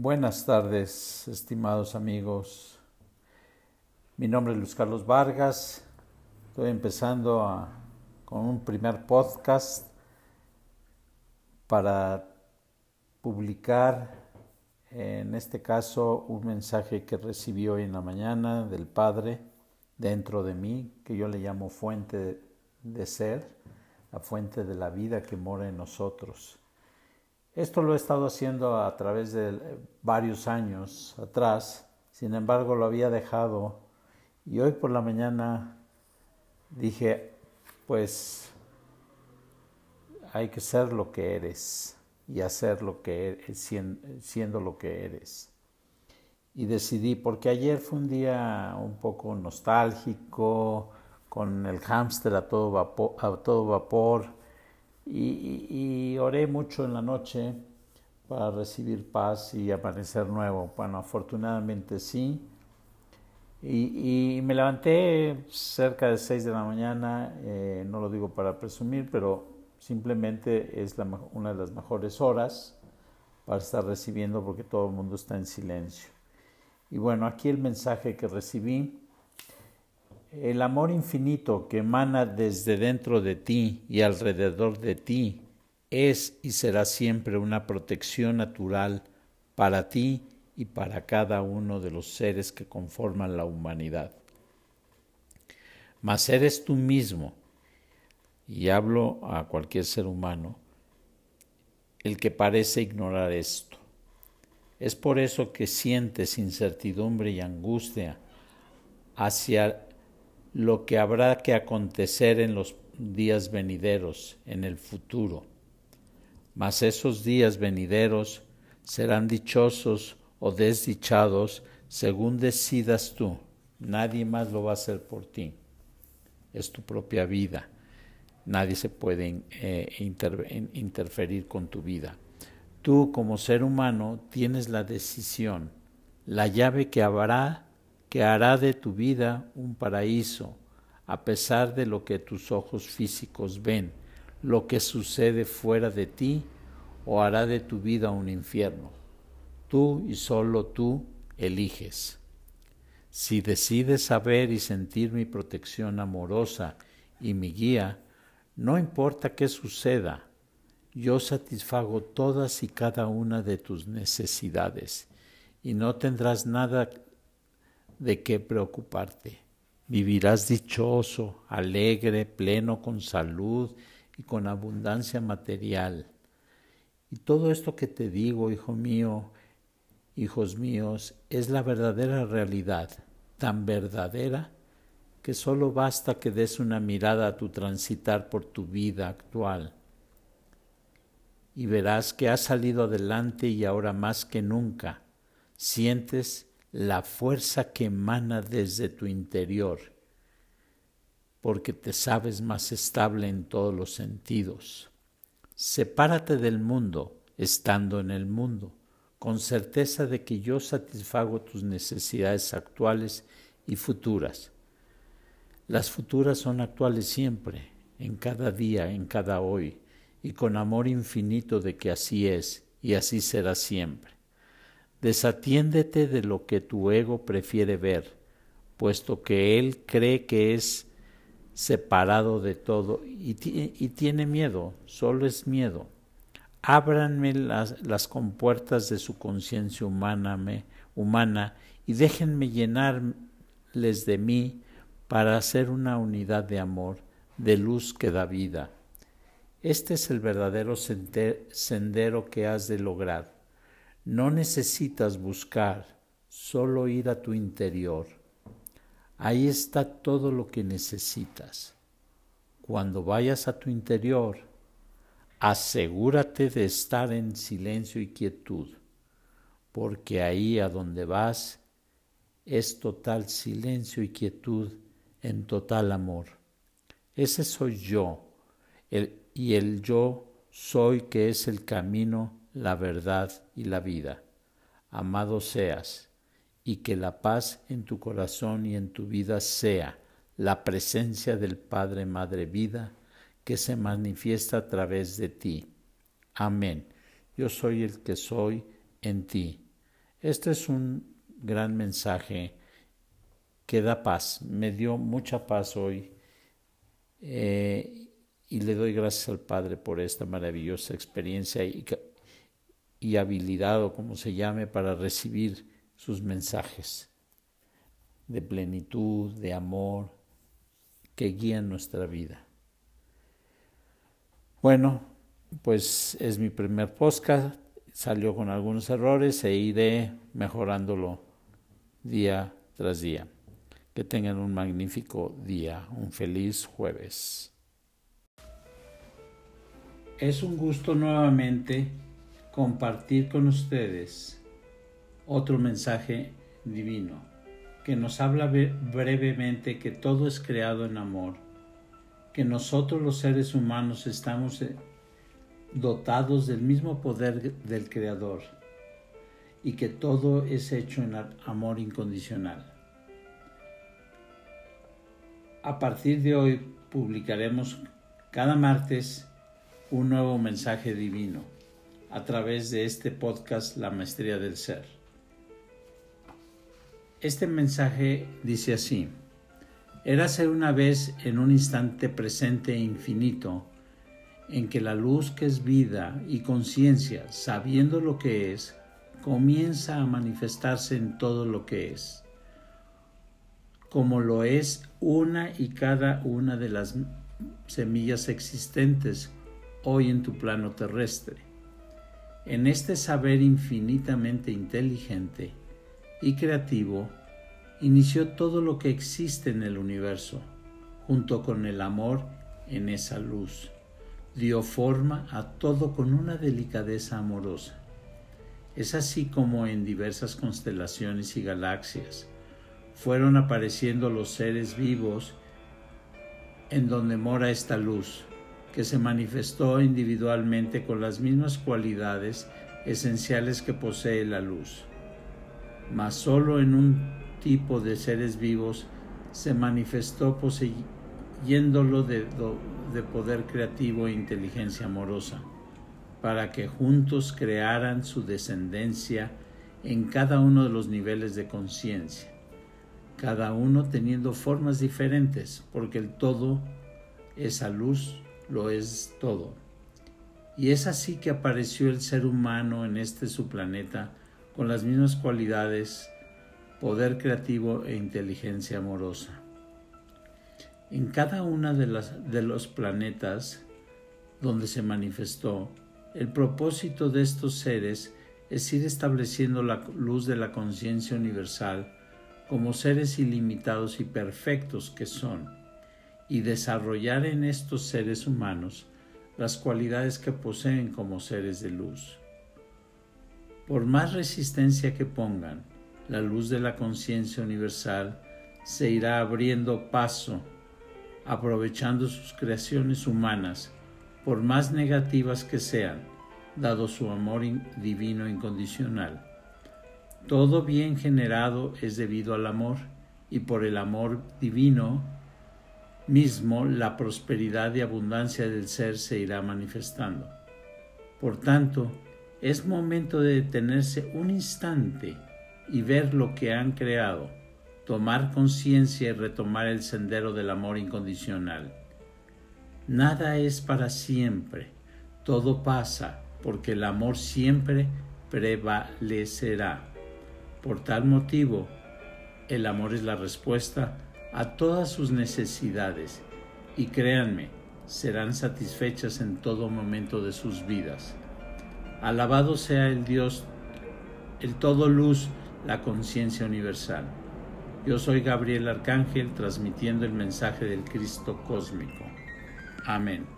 Buenas tardes, estimados amigos. Mi nombre es Luis Carlos Vargas. Estoy empezando con un primer podcast para publicar, en este caso, un mensaje que recibí hoy en la mañana del Padre dentro de mí, que yo le llamo fuente de ser, la fuente de la vida que mora en nosotros. Esto lo he estado haciendo a través de varios años atrás, sin embargo lo había dejado y hoy por la mañana dije, pues hay que ser lo que eres y hacer lo que eres, siendo lo que eres. Y decidí, porque ayer fue un día un poco nostálgico, con el hámster a todo vapor y, oré mucho en la noche para recibir paz y amanecer nuevo. Bueno, afortunadamente sí. Y, me levanté cerca de 6 de la mañana, eh, no lo digo para presumir, pero simplemente es una de las mejores horas para estar recibiendo porque todo el mundo está en silencio. Y bueno, aquí el mensaje que recibí el amor infinito que emana desde dentro de ti y alrededor de ti es y será siempre una protección natural para ti y para cada uno de los seres que conforman la humanidad. Mas eres tú mismo, y hablo a cualquier ser humano, el que parece ignorar esto. Es por eso que sientes incertidumbre y angustia hacia lo que habrá que acontecer en los días venideros, en el futuro. Mas esos días venideros serán dichosos o desdichados según decidas tú. Nadie más lo va a hacer por ti. Es tu propia vida. Nadie se puede eh, interferir con tu vida. Tú como ser humano tienes la decisión, la llave que habrá que hará de tu vida un paraíso, a pesar de lo que tus ojos físicos ven, lo que sucede fuera de ti, o hará de tu vida un infierno. Tú y solo tú eliges. Si decides saber y sentir mi protección amorosa y mi guía, no importa qué suceda, yo satisfago todas y cada una de tus necesidades, y no tendrás nada de qué preocuparte. Vivirás dichoso, alegre, pleno, con salud y con abundancia material. Y todo esto que te digo, hijo mío, hijos míos, es la verdadera realidad, tan verdadera que solo basta que des una mirada a tu transitar por tu vida actual y verás que has salido adelante y ahora más que nunca sientes la fuerza que emana desde tu interior, porque te sabes más estable en todos los sentidos. Sepárate del mundo, estando en el mundo, con certeza de que yo satisfago tus necesidades actuales y futuras. Las futuras son actuales siempre, en cada día, en cada hoy, y con amor infinito de que así es y así será siempre. Desatiéndete de lo que tu ego prefiere ver, puesto que él cree que es separado de todo y, tiene miedo, solo es miedo. Ábranme las, las compuertas de su conciencia humana, humana y déjenme llenarles de mí para hacer una unidad de amor, de luz que da vida. Este es el verdadero sendero que has de lograr no necesitas buscar, solo ir a tu interior. Ahí está todo lo que necesitas. Cuando vayas a tu interior, asegúrate de estar en silencio y quietud, porque ahí a donde vas es total silencio y quietud en total amor. Ese soy yo, y el yo soy que es el camino la verdad y la vida. Amado seas, y que la paz en tu corazón y en tu vida sea la presencia del Padre Madre Vida que se manifiesta a través de ti. Amén. Yo soy el que soy en ti. Este es un gran mensaje que da paz. Me dio mucha paz hoy eh, y le doy gracias al Padre por esta maravillosa experiencia y, y habilidad o como se llame para recibir sus mensajes de plenitud, de amor, que guían nuestra vida. Bueno, pues es mi primer podcast, salió con algunos errores e iré mejorándolo día tras día. Que tengan un magnífico día, un feliz jueves. Es un gusto nuevamente compartir con ustedes otro mensaje divino que nos habla brevemente que todo es creado en amor, que nosotros los seres humanos estamos eh, dotados del mismo poder del Creador y que todo es hecho en amor incondicional. A partir de hoy publicaremos cada martes un nuevo mensaje divino a través de este podcast La Maestría del Ser. Este mensaje dice así, ser una vez en un instante presente e infinito, en que la luz que es vida y conciencia, sabiendo lo que es, comienza a manifestarse en todo lo que es, como lo es una y cada una de las semillas existentes hoy en tu plano terrestre. En este saber infinitamente inteligente, y creativo, inició todo lo que existe en el universo, junto con el amor en esa luz. Dio forma a todo con una delicadeza amorosa. Es así como en diversas constelaciones y galaxias fueron apareciendo los seres vivos en donde mora esta luz, que se manifestó individualmente con las mismas cualidades esenciales que posee la luz. Mas solo en un tipo de seres vivos se manifestó poseyéndolo de, de poder creativo e inteligencia amorosa, para que juntos crearan su descendencia en cada uno de los niveles de conciencia, cada uno teniendo formas diferentes, porque el todo, esa luz, lo es todo. Y es así que apareció el ser humano en este su planeta con las mismas cualidades, poder creativo e inteligencia amorosa. En cada una de, de los planetas donde se manifestó, el propósito de estos seres es ir estableciendo la luz de la conciencia universal como seres ilimitados y perfectos que son, y desarrollar en estos seres humanos las cualidades que poseen como seres de luz. Por más resistencia que pongan, la luz de la conciencia universal se irá abriendo paso, aprovechando sus creaciones humanas, por más negativas que sean, dado su amor divino incondicional. Todo bien generado es debido al amor, y por el amor divino mismo la prosperidad y abundancia del ser se irá manifestando. Por tanto, es momento de detenerse un instante y ver lo que han creado, tomar conciencia y retomar el sendero del amor incondicional. Nada es para siempre, todo pasa, porque el amor siempre prevalecerá. Por tal motivo, el amor es la respuesta a todas sus necesidades y créanme, serán satisfechas en todo momento de sus vidas. Alabado sea el Dios, el todo luz, la conciencia universal. Yo soy Gabriel Arcángel transmitiendo el mensaje del Cristo cósmico. Amén.